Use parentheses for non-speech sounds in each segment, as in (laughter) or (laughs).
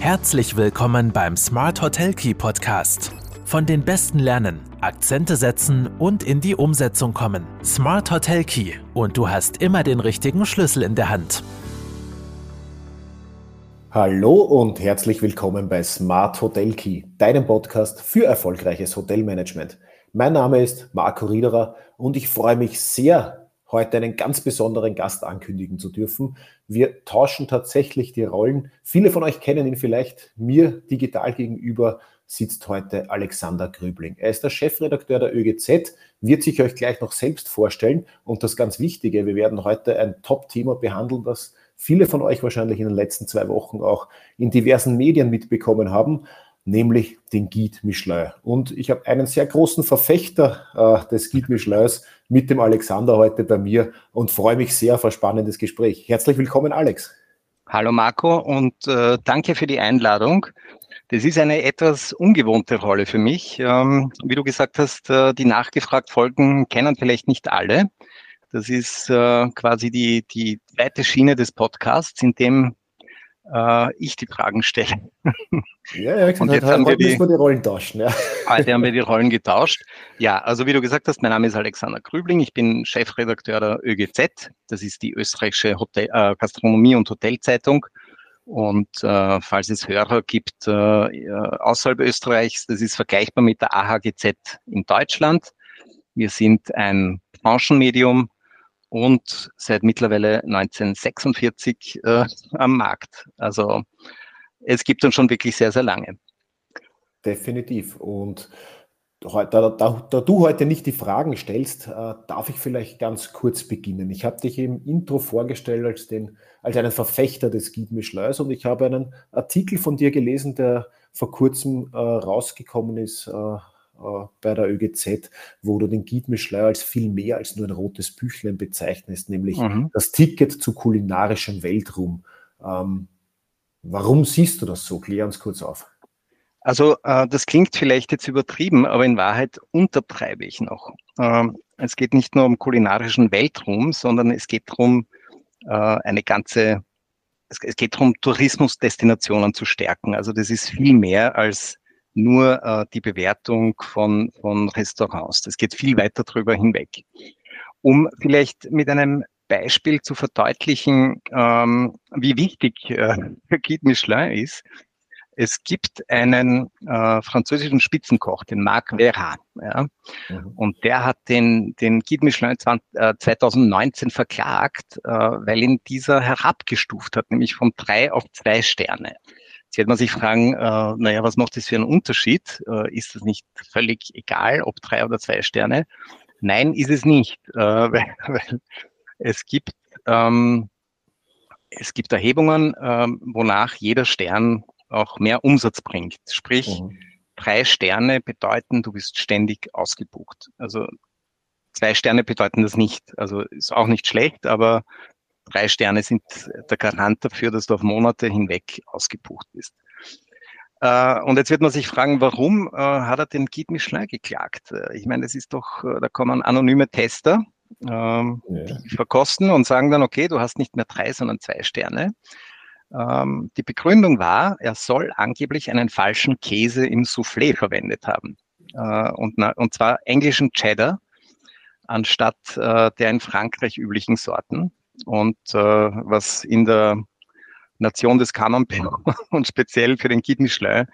Herzlich willkommen beim Smart Hotel Key Podcast. Von den Besten lernen, Akzente setzen und in die Umsetzung kommen. Smart Hotel Key und du hast immer den richtigen Schlüssel in der Hand. Hallo und herzlich willkommen bei Smart Hotel Key, deinem Podcast für erfolgreiches Hotelmanagement. Mein Name ist Marco Riederer und ich freue mich sehr, heute einen ganz besonderen Gast ankündigen zu dürfen. Wir tauschen tatsächlich die Rollen. Viele von euch kennen ihn vielleicht. Mir digital gegenüber sitzt heute Alexander Grübling. Er ist der Chefredakteur der ÖGZ, wird sich euch gleich noch selbst vorstellen. Und das ganz Wichtige, wir werden heute ein Top-Thema behandeln, das viele von euch wahrscheinlich in den letzten zwei Wochen auch in diversen Medien mitbekommen haben nämlich den Guide Michelin. Und ich habe einen sehr großen Verfechter äh, des Guide Michelins mit dem Alexander heute bei mir und freue mich sehr auf ein spannendes Gespräch. Herzlich willkommen, Alex. Hallo Marco und äh, danke für die Einladung. Das ist eine etwas ungewohnte Rolle für mich. Ähm, wie du gesagt hast, äh, die nachgefragt Folgen kennen vielleicht nicht alle. Das ist äh, quasi die, die zweite Schiene des Podcasts, in dem äh, ich die Fragen stelle. Ja, ja, und jetzt haben wir die, die Rollen tauschen. Ja. Heute haben wir die Rollen getauscht. Ja, also wie du gesagt hast, mein Name ist Alexander Grübling, ich bin Chefredakteur der ÖGZ, das ist die österreichische Hotel, äh, Gastronomie- und Hotelzeitung. Und äh, falls es Hörer gibt äh, außerhalb Österreichs, das ist vergleichbar mit der AHGZ in Deutschland. Wir sind ein Branchenmedium, und seit mittlerweile 1946 äh, am Markt. Also es gibt uns schon wirklich sehr, sehr lange. Definitiv. Und da, da, da, du heute nicht die Fragen stellst, äh, darf ich vielleicht ganz kurz beginnen. Ich habe dich im Intro vorgestellt als, den, als einen Verfechter des Guide und ich habe einen Artikel von dir gelesen, der vor kurzem äh, rausgekommen ist äh, bei der ÖGZ, wo du den Guide Michelin als viel mehr als nur ein rotes Büchlein bezeichnest, nämlich mhm. das Ticket zu kulinarischem Weltruhm. Ähm, warum siehst du das so? Klär uns kurz auf. Also äh, das klingt vielleicht jetzt übertrieben, aber in Wahrheit untertreibe ich noch. Ähm, es geht nicht nur um kulinarischen Weltruhm, sondern es geht darum, äh, eine ganze, es, es geht darum, Tourismusdestinationen zu stärken. Also das ist viel mehr als nur äh, die Bewertung von, von Restaurants. Das geht viel weiter drüber hinweg. Um vielleicht mit einem Beispiel zu verdeutlichen, ähm, wie wichtig äh, (laughs) Guide Michelin ist. Es gibt einen äh, französischen Spitzenkoch, den Marc Verrat, ja, mhm. und der hat den, den Guide Michelin 20, äh, 2019 verklagt, äh, weil ihn dieser herabgestuft hat, nämlich von drei auf zwei Sterne. Jetzt wird man sich fragen, äh, naja, was macht das für einen Unterschied? Äh, ist das nicht völlig egal, ob drei oder zwei Sterne? Nein, ist es nicht, äh, (laughs) weil, weil es gibt ähm, es gibt Erhebungen, ähm, wonach jeder Stern auch mehr Umsatz bringt. Sprich, mhm. drei Sterne bedeuten, du bist ständig ausgebucht. Also zwei Sterne bedeuten das nicht. Also ist auch nicht schlecht, aber drei Sterne sind der Garant dafür, dass du auf Monate hinweg ausgebucht bist. Äh, und jetzt wird man sich fragen, warum äh, hat er den Guide Michelin geklagt? Äh, ich meine, das ist doch, da kommen anonyme Tester, ähm, ja. die verkosten und sagen dann, okay, du hast nicht mehr drei, sondern zwei Sterne. Ähm, die Begründung war, er soll angeblich einen falschen Käse im Soufflé verwendet haben. Äh, und, na, und zwar englischen Cheddar anstatt äh, der in Frankreich üblichen Sorten und äh, was in der Nation des Camembert (laughs) und speziell für den Michelin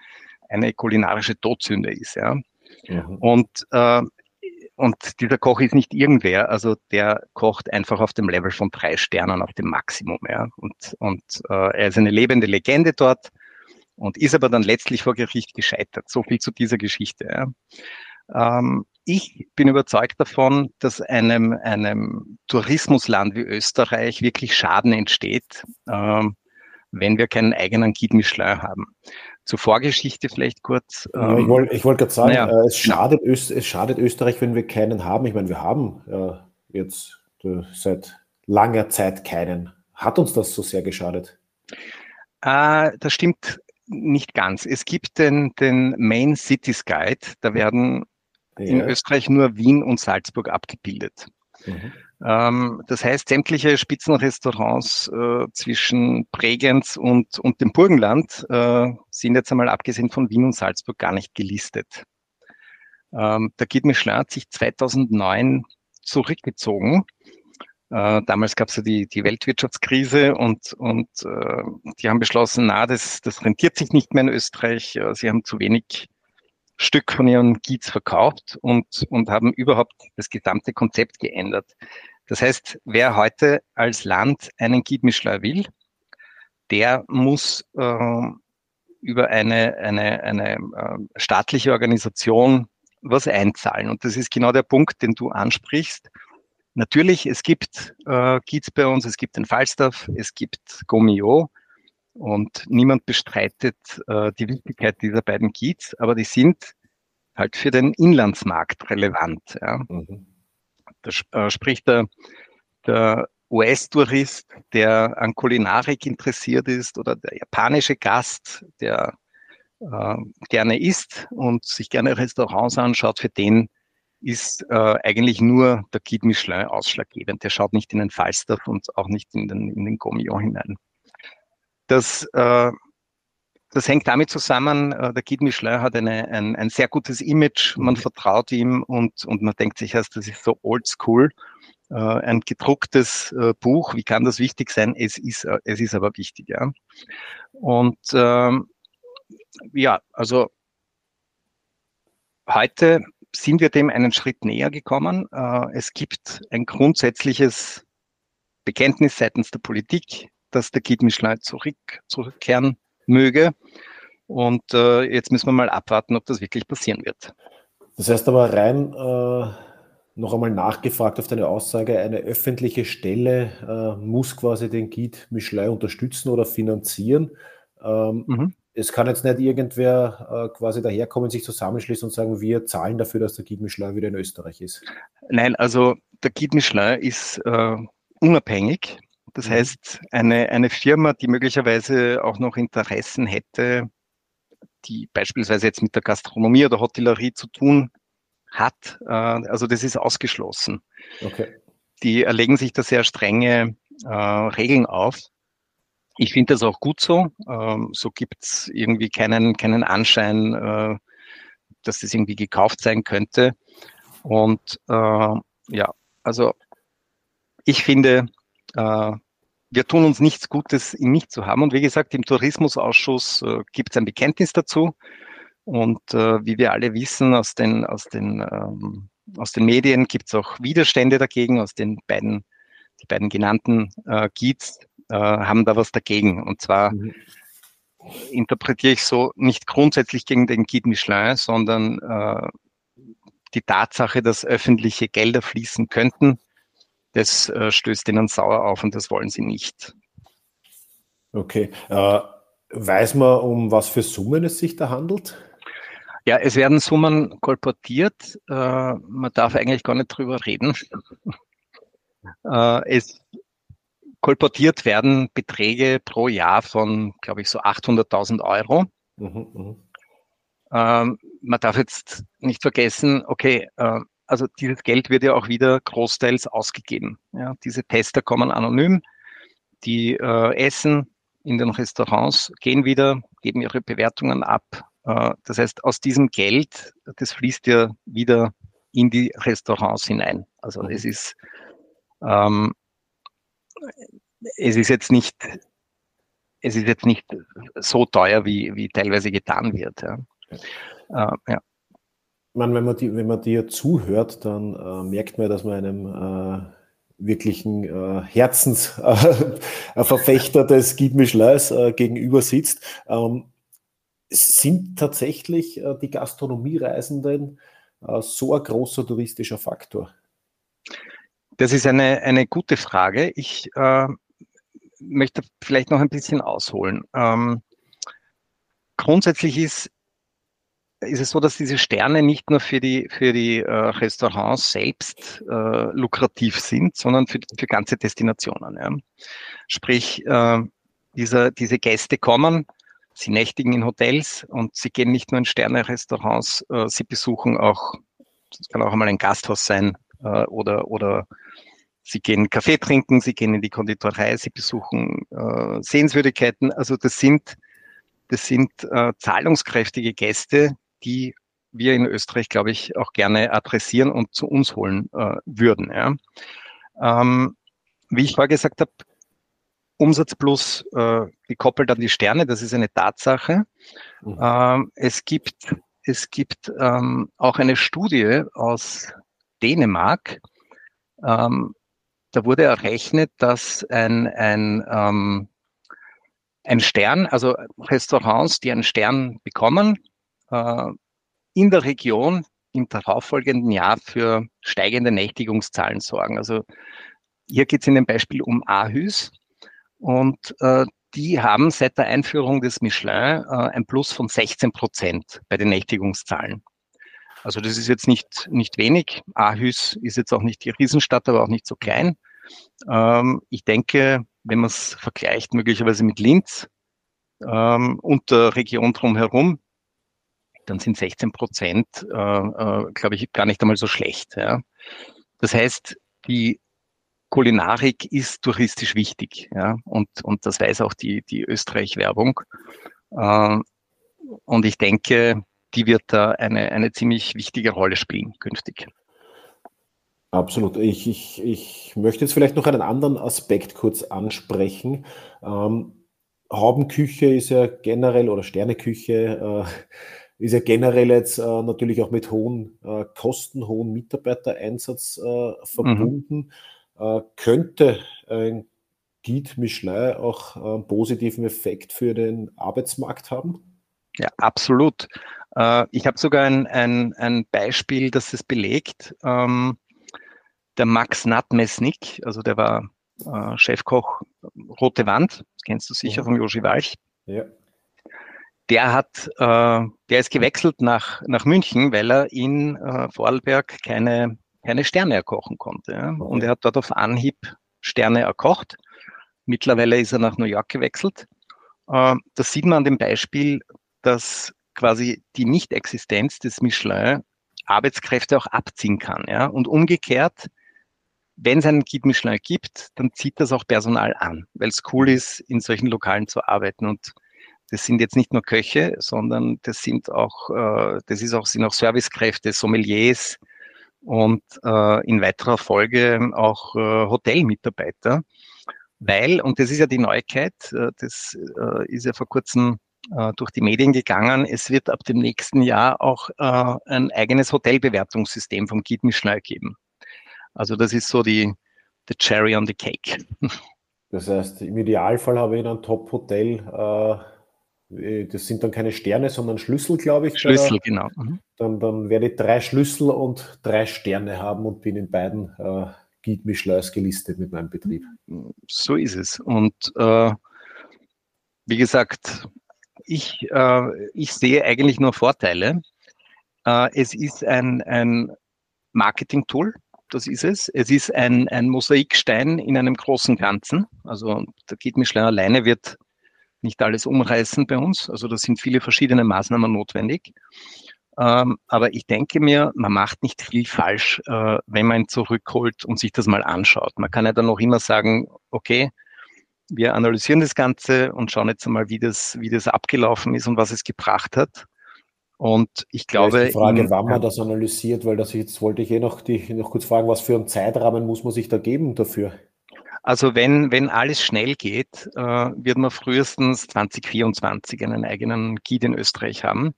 eine kulinarische Todsünde ist. Ja. Mhm. Und, äh, und dieser Koch ist nicht irgendwer, also der kocht einfach auf dem Level von drei Sternen, auf dem Maximum. Ja. Und, und äh, er ist eine lebende Legende dort und ist aber dann letztlich vor Gericht gescheitert. So viel zu dieser Geschichte. Ja. Ähm, ich bin überzeugt davon, dass einem, einem Tourismusland wie Österreich wirklich Schaden entsteht, ähm, wenn wir keinen eigenen Guide Michelin haben. Zur Vorgeschichte vielleicht kurz. Ähm, ja, ich wollte wollt gerade sagen, naja, äh, es, schadet es schadet Österreich, wenn wir keinen haben. Ich meine, wir haben äh, jetzt äh, seit langer Zeit keinen. Hat uns das so sehr geschadet? Äh, das stimmt nicht ganz. Es gibt den, den Main Cities Guide, da werden ja. in Österreich nur Wien und Salzburg abgebildet. Mhm. Ähm, das heißt, sämtliche Spitzenrestaurants äh, zwischen Bregenz und, und dem Burgenland äh, sind jetzt einmal abgesehen von Wien und Salzburg gar nicht gelistet. Ähm, der Guide Michelin hat sich 2009 zurückgezogen. Äh, damals gab es ja die, die Weltwirtschaftskrise und, und äh, die haben beschlossen, na, das, das rentiert sich nicht mehr in Österreich. Äh, sie haben zu wenig Stück von ihren Guides verkauft und, und haben überhaupt das gesamte Konzept geändert. Das heißt, wer heute als Land einen Guide will, der muss äh, über eine, eine, eine äh, staatliche Organisation was einzahlen. Und das ist genau der Punkt, den du ansprichst. Natürlich, es gibt äh, Guides bei uns, es gibt den Falstaff, es gibt Gomio und niemand bestreitet äh, die Wichtigkeit dieser beiden Guides, aber die sind halt für den Inlandsmarkt relevant. Ja. Mhm. Da äh, spricht der, der US-Tourist, der an Kulinarik interessiert ist oder der japanische Gast, der äh, gerne isst und sich gerne Restaurants anschaut, für den ist äh, eigentlich nur der Guide Michelin ausschlaggebend. Der schaut nicht in den Falstaff und auch nicht in den, in den Gomillon hinein. Das, äh, das hängt damit zusammen, äh, der Guide Michelin hat eine, ein, ein sehr gutes Image, man vertraut ihm und, und man denkt sich erst, das ist so oldschool. Äh, ein gedrucktes äh, Buch, wie kann das wichtig sein? Es ist, äh, es ist aber wichtig. Ja. Und ähm, ja, also heute sind wir dem einen Schritt näher gekommen. Äh, es gibt ein grundsätzliches Bekenntnis seitens der Politik, dass der Guide Michelin zurück, zurückkehren möge. Und äh, jetzt müssen wir mal abwarten, ob das wirklich passieren wird. Das heißt aber rein äh, noch einmal nachgefragt auf deine Aussage, eine öffentliche Stelle äh, muss quasi den Guide Michelin unterstützen oder finanzieren. Ähm, mhm es kann jetzt nicht irgendwer äh, quasi daherkommen, sich zusammenschließen und sagen, wir zahlen dafür, dass der Guide Michelin wieder in Österreich ist. Nein, also der Guide Michelin ist äh, unabhängig. Das mhm. heißt, eine, eine Firma, die möglicherweise auch noch Interessen hätte, die beispielsweise jetzt mit der Gastronomie oder Hotellerie zu tun hat, äh, also das ist ausgeschlossen. Okay. Die erlegen sich da sehr strenge äh, Regeln auf. Ich finde das auch gut so. Ähm, so gibt's irgendwie keinen, keinen Anschein, äh, dass das irgendwie gekauft sein könnte. Und äh, ja, also ich finde, wir tun uns nichts Gutes, ihn nicht zu haben. Und wie gesagt, im Tourismusausschuss äh, gibt es ein Bekenntnis dazu. Und äh, wie wir alle wissen aus den, aus den, ähm, aus den Medien gibt es auch Widerstände dagegen, aus den beiden, die beiden genannten äh, Guides äh, haben da was dagegen. Und zwar mhm. interpretiere ich so nicht grundsätzlich gegen den Guide Michelin, sondern äh, die Tatsache, dass öffentliche Gelder fließen könnten, das äh, stößt ihnen sauer auf und das wollen sie nicht. Okay. Äh, weiß man, um was für Summen es sich da handelt? Ja, es werden Summen kolportiert. Äh, man darf eigentlich gar nicht drüber reden. (laughs) Äh, es kolportiert werden Beträge pro Jahr von, glaube ich, so 800.000 Euro. Mhm, mh. ähm, man darf jetzt nicht vergessen, okay, äh, also dieses Geld wird ja auch wieder großteils ausgegeben. Ja, diese Tester kommen anonym, die äh, essen in den Restaurants, gehen wieder, geben ihre Bewertungen ab. Äh, das heißt, aus diesem Geld, das fließt ja wieder in die Restaurants hinein. Also mhm. es ist ähm, es ist jetzt nicht, es ist jetzt nicht so teuer, wie, wie teilweise getan wird. Ja. Äh, ja. Man, wenn, man die, wenn man dir zuhört, dann äh, merkt man, dass man einem äh, wirklichen äh, Herzensverfechter (laughs) des Guide Michelins äh, gegenüber sitzt. Ähm, sind tatsächlich äh, die Gastronomiereisenden äh, so ein großer touristischer Faktor? Das ist eine, eine gute Frage. Ich äh, möchte vielleicht noch ein bisschen ausholen. Ähm, grundsätzlich ist, ist es so, dass diese Sterne nicht nur für die, für die äh, Restaurants selbst äh, lukrativ sind, sondern für, für ganze Destinationen. Ja. Sprich, äh, dieser, diese Gäste kommen, sie nächtigen in Hotels und sie gehen nicht nur in Sterne-Restaurants, äh, sie besuchen auch, das kann auch einmal ein Gasthaus sein äh, oder, oder Sie gehen Kaffee trinken, sie gehen in die Konditorei, sie besuchen äh, Sehenswürdigkeiten. Also das sind, das sind äh, zahlungskräftige Gäste, die wir in Österreich, glaube ich, auch gerne adressieren und zu uns holen äh, würden. Ja. Ähm, wie ich vorher gesagt habe, Umsatz plus äh, gekoppelt an die Sterne, das ist eine Tatsache. Mhm. Ähm, es gibt, es gibt ähm, auch eine Studie aus Dänemark, ähm, da wurde errechnet, dass ein, ein, ähm, ein Stern, also Restaurants, die einen Stern bekommen, in der Region im darauffolgenden Jahr für steigende Nächtigungszahlen sorgen. Also hier geht es in dem Beispiel um Ahüs und äh, die haben seit der Einführung des Michelin äh, ein Plus von 16 Prozent bei den Nächtigungszahlen. Also das ist jetzt nicht, nicht wenig. Aarhus ist jetzt auch nicht die Riesenstadt, aber auch nicht so klein. Ähm, ich denke, wenn man es vergleicht möglicherweise mit Linz ähm, und der Region drumherum, dann sind 16 Prozent, äh, äh, glaube ich, gar nicht einmal so schlecht. Ja. Das heißt, die Kulinarik ist touristisch wichtig. Ja, und, und das weiß auch die, die Österreich-Werbung. Äh, und ich denke, die wird da eine, eine ziemlich wichtige Rolle spielen künftig. Absolut. Ich, ich, ich möchte jetzt vielleicht noch einen anderen Aspekt kurz ansprechen. Ähm, Haubenküche ist ja generell oder Sterneküche äh, ist ja generell jetzt äh, natürlich auch mit hohen äh, Kosten, hohen Mitarbeitereinsatz äh, verbunden. Mhm. Äh, könnte ein Guide Michelin auch einen positiven Effekt für den Arbeitsmarkt haben? Ja, absolut. Äh, ich habe sogar ein, ein, ein Beispiel, das es belegt. Ähm, der Max Natmesnik, also der war äh, Chefkoch Rote Wand, das kennst du sicher ja. vom Joshi Walch. Ja. Der hat, äh, der ist gewechselt nach, nach München, weil er in äh, Vorarlberg keine, keine Sterne erkochen konnte. Ja? Und er hat dort auf Anhieb Sterne erkocht. Mittlerweile ist er nach New York gewechselt. Äh, das sieht man an dem Beispiel, dass quasi die Nicht-Existenz des Michelin Arbeitskräfte auch abziehen kann. Ja? Und umgekehrt, wenn es einen Guide Michelin gibt, dann zieht das auch Personal an, weil es cool ist, in solchen Lokalen zu arbeiten. Und das sind jetzt nicht nur Köche, sondern das sind auch, äh, das ist auch, sind auch Servicekräfte, Sommeliers und äh, in weiterer Folge auch äh, Hotelmitarbeiter. Weil, und das ist ja die Neuigkeit, äh, das äh, ist ja vor kurzem äh, durch die Medien gegangen. Es wird ab dem nächsten Jahr auch ein eigenes Hotelbewertungssystem vom Guide Michelin geben. Also das ist so die the cherry on the cake. Das heißt, im Idealfall habe ich in einem Top-Hotel, das sind dann keine Sterne, sondern Schlüssel, glaube ich. Schlüssel, genau. Mhm. Dann, dann werde ich drei Schlüssel und drei Sterne haben und bin in beiden äh, Guide Michelin gelistet mit meinem Betrieb. So ist es. Und äh, wie gesagt, ich, äh, ich sehe eigentlich nur Vorteile. Äh, es ist ein, ein Marketing-Tool, das ist es. Es ist ein, ein Mosaikstein in einem großen Ganzen. Also der Git Michelin alleine wird nicht alles umreißen bei uns. Also da sind viele verschiedene Maßnahmen notwendig. Ähm, aber ich denke mir, man macht nicht viel falsch, äh, wenn man ihn zurückholt und sich das mal anschaut. Man kann ja dann noch immer sagen, okay, wir analysieren das Ganze und schauen jetzt einmal, wie das, wie das abgelaufen ist und was es gebracht hat. Und ich glaube. Ja, die Frage, in, wann man das analysiert, weil das jetzt wollte ich eh noch, die, noch kurz fragen, was für einen Zeitrahmen muss man sich da geben dafür? Also wenn, wenn alles schnell geht, äh, wird man frühestens 2024 einen eigenen Guide in Österreich haben.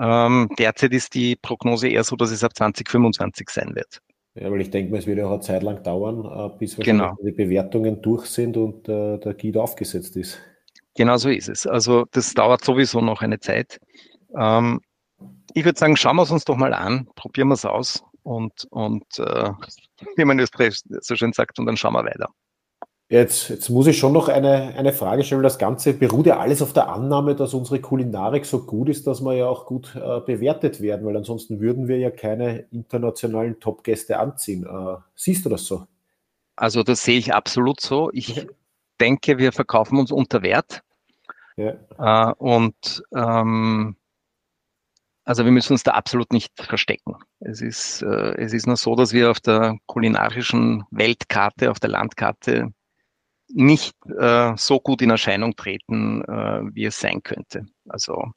Ähm, derzeit ist die Prognose eher so, dass es ab 2025 sein wird. Ja, weil ich denke mal, es wird ja auch eine Zeit lang dauern, äh, bis genau. die Bewertungen durch sind und äh, der Guide aufgesetzt ist. Genau so ist es. Also das dauert sowieso noch eine Zeit. Ähm, ich würde sagen, schauen wir es uns doch mal an, probieren wir es aus und, und äh, wie man in Österreich so schön sagt, und dann schauen wir weiter. Jetzt, jetzt muss ich schon noch eine, eine Frage stellen. Das Ganze beruht ja alles auf der Annahme, dass unsere Kulinarik so gut ist, dass wir ja auch gut äh, bewertet werden, weil ansonsten würden wir ja keine internationalen Top-Gäste anziehen. Äh, siehst du das so? Also das sehe ich absolut so. Ich okay. denke, wir verkaufen uns unter Wert. Ja. Äh, und ähm, also wir müssen uns da absolut nicht verstecken. Es ist, äh, es ist nur so, dass wir auf der kulinarischen Weltkarte, auf der Landkarte nicht äh, so gut in Erscheinung treten, äh, wie es sein könnte. Also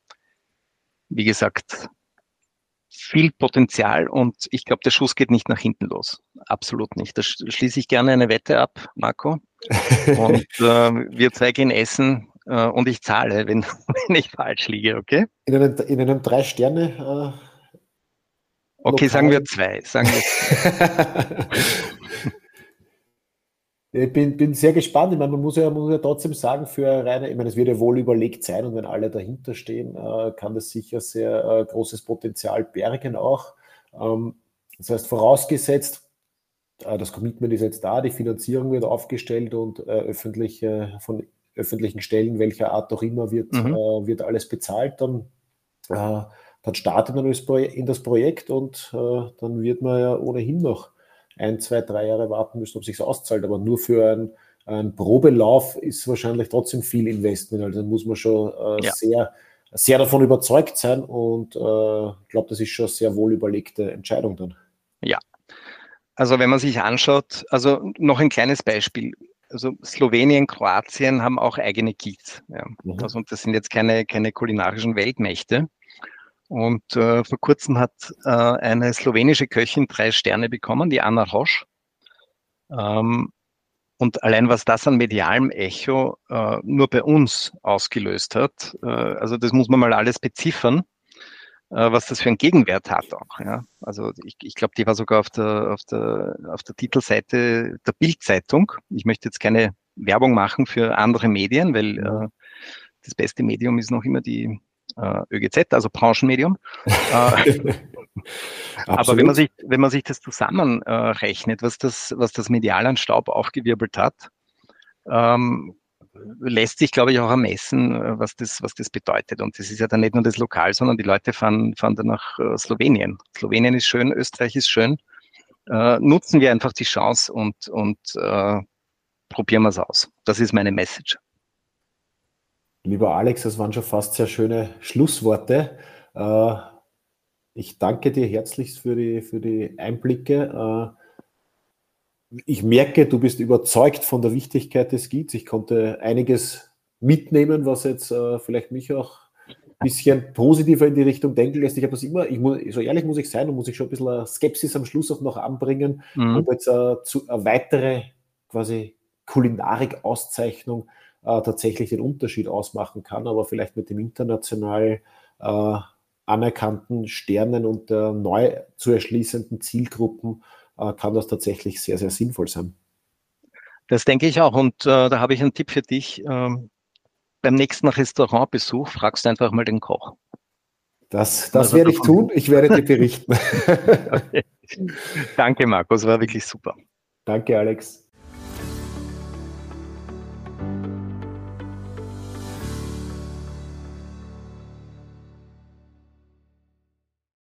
wie gesagt, viel Potenzial und ich glaube, der Schuss geht nicht nach hinten los. Absolut nicht. Da schließe ich gerne eine Wette ab, Marco. (laughs) Und äh, wir zwei gehen essen äh, und ich zahle, wenn, (laughs) wenn ich falsch liege, okay? In einem, in einem Drei-Sterne. Äh, okay, sagen wir zwei. Sagen wir. (laughs) Ich bin, bin sehr gespannt. Ich meine, man muss ja, muss ja trotzdem sagen, für reine, ich meine, es wird ja wohl überlegt sein und wenn alle dahinter stehen, äh, kann das sicher sehr äh, großes Potenzial bergen auch. Ähm, das heißt, vorausgesetzt, äh, das Commitment ist jetzt da, die Finanzierung wird aufgestellt und äh, öffentlich, von öffentlichen Stellen, welcher Art auch immer, wird, mhm. Äh, wird alles bezahlt, dann, äh, dann startet man in das Projekt und dann wird man ja ohnehin noch ein, zwei, drei Jahre warten müssen, ob es sich auszahlt. Aber nur für einen, einen Probelauf ist wahrscheinlich trotzdem viel Investment. Also muss man schon äh, ja. sehr, sehr davon überzeugt sein und äh, ich äh, glaube, das ist schon eine sehr wohl überlegte Entscheidung dann. Ja. Also wenn man sich anschaut, also noch ein kleines Beispiel. Also Slowenien, Kroatien haben auch eigene Guides. Ja. Mhm. Also das sind jetzt keine, keine kulinarischen Weltmächte. Und äh, vor kurzem hat äh, eine slowenische Köchin drei Sterne bekommen, die Anna Roche. Ähm, und allein was das an medialem Echo äh, nur bei uns ausgelöst hat, äh, also das muss man mal alles beziffern, was das für einen Gegenwert hat auch. Ja? Also ich, ich glaube, die war sogar auf der, auf, der, auf der Titelseite der Bildzeitung. Ich möchte jetzt keine Werbung machen für andere Medien, weil äh, das beste Medium ist noch immer die, äh, ÖGZ, also Branchenmedium. Äh, (laughs) aber wenn man sich, wenn man sich das zusammenrechnet, was das, was das medial an Staub aufgewirbelt hat, ähm, lässt sich, glaube ich, auch ermessen, äh, was das, was das bedeutet. Und das ist ja dann nicht nur das Lokal, sondern die Leute fahren, fahren dann nach äh, Slowenien. Slowenien ist schön, Österreich ist schön. Äh, nutzen wir einfach die Chance und, und äh, probieren wir es aus. Das ist meine Message. Lieber Alex, das waren schon fast sehr schöne Schlussworte. Äh, ich danke dir herzlichst für die, für die Einblicke. Äh, ich merke, du bist überzeugt von der Wichtigkeit des Gids. Ich konnte einiges mitnehmen, was jetzt äh, vielleicht mich auch ein bisschen positiver in die Richtung denken lässt. Ich habe das immer, ich muss, so ehrlich muss ich sein und muss ich schon ein bisschen Skepsis am Schluss auch noch anbringen, mhm. ob jetzt zu, eine weitere quasi Kulinarik-Auszeichnung äh, tatsächlich den Unterschied ausmachen kann, aber vielleicht mit dem international äh, anerkannten Sternen und äh, neu zu erschließenden Zielgruppen äh, kann das tatsächlich sehr, sehr sinnvoll sein. Das denke ich auch. Und äh, da habe ich einen Tipp für dich. Ähm, beim nächsten Restaurantbesuch fragst du einfach mal den Koch. Das, das also, werde ich tun. Ich werde dir (laughs) berichten. okay. Danke, Markus. War wirklich super. Danke, Alex.